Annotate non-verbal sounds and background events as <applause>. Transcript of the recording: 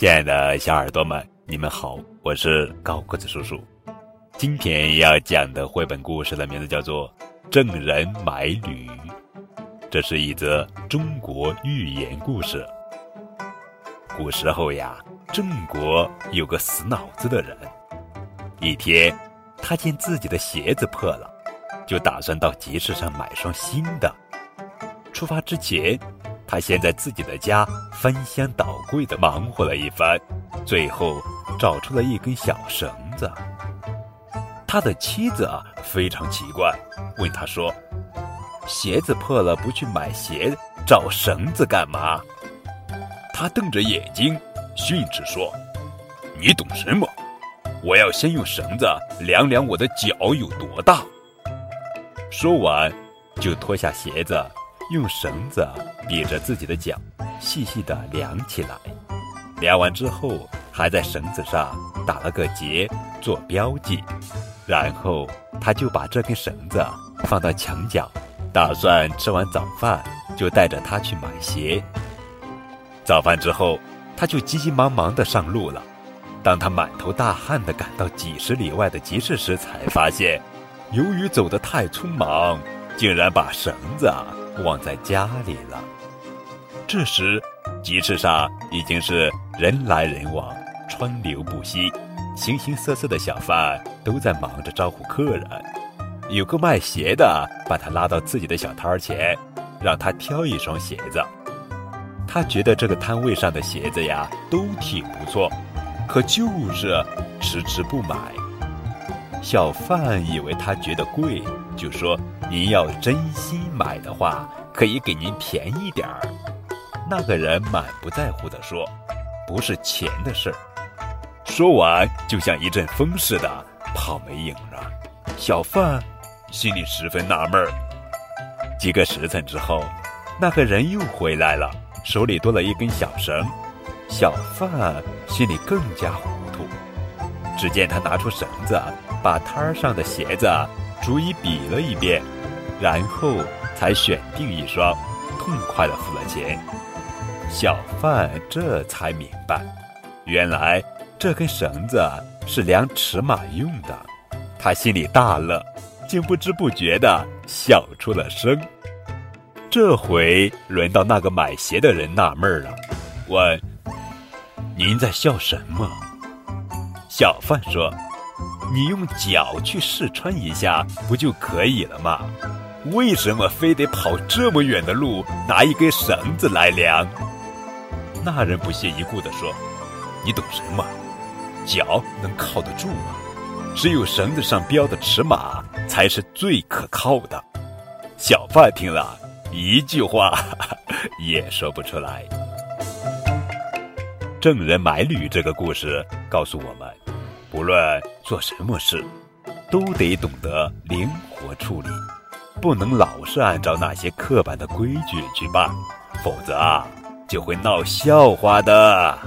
亲爱的小耳朵们，你们好，我是高个子叔叔。今天要讲的绘本故事的名字叫做《郑人买履》，这是一则中国寓言故事。古时候呀，郑国有个死脑子的人，一天，他见自己的鞋子破了，就打算到集市上买双新的。出发之前，他先在自己的家翻箱倒柜的忙活了一番，最后找出了一根小绳子。他的妻子啊非常奇怪，问他说：“鞋子破了不去买鞋，找绳子干嘛？”他瞪着眼睛训斥说：“你懂什么？我要先用绳子量量我的脚有多大。”说完，就脱下鞋子。用绳子比着自己的脚，细细的量起来。量完之后，还在绳子上打了个结做标记。然后他就把这根绳子放到墙角，打算吃完早饭就带着他去买鞋。早饭之后，他就急急忙忙的上路了。当他满头大汗的赶到几十里外的集市时，才发现，由于走得太匆忙，竟然把绳子。忘在家里了。这时，集市上已经是人来人往，川流不息，形形色色的小贩都在忙着招呼客人。有个卖鞋的把他拉到自己的小摊前，让他挑一双鞋子。他觉得这个摊位上的鞋子呀都挺不错，可就是迟迟不买。小贩以为他觉得贵，就说：“您要真心买的话，可以给您便宜点儿。”那个人满不在乎地说：“不是钱的事儿。”说完，就像一阵风似的跑没影了。小贩心里十分纳闷儿。几个时辰之后，那个人又回来了，手里多了一根小绳。小贩心里更加糊涂。只见他拿出绳子。把摊儿上的鞋子逐一比了一遍，然后才选定一双，痛快地付了钱。小贩这才明白，原来这根绳子是量尺码用的。他心里大乐，竟不知不觉地笑出了声。这回轮到那个买鞋的人纳闷了，问：“您在笑什么？”小贩说。你用脚去试穿一下不就可以了吗？为什么非得跑这么远的路拿一根绳子来量？那人不屑一顾地说：“你懂什么？脚能靠得住吗？只有绳子上标的尺码才是最可靠的。”小贩听了一句话 <laughs> 也说不出来。郑人买履这个故事告诉我们。不论做什么事，都得懂得灵活处理，不能老是按照那些刻板的规矩去办，否则啊，就会闹笑话的。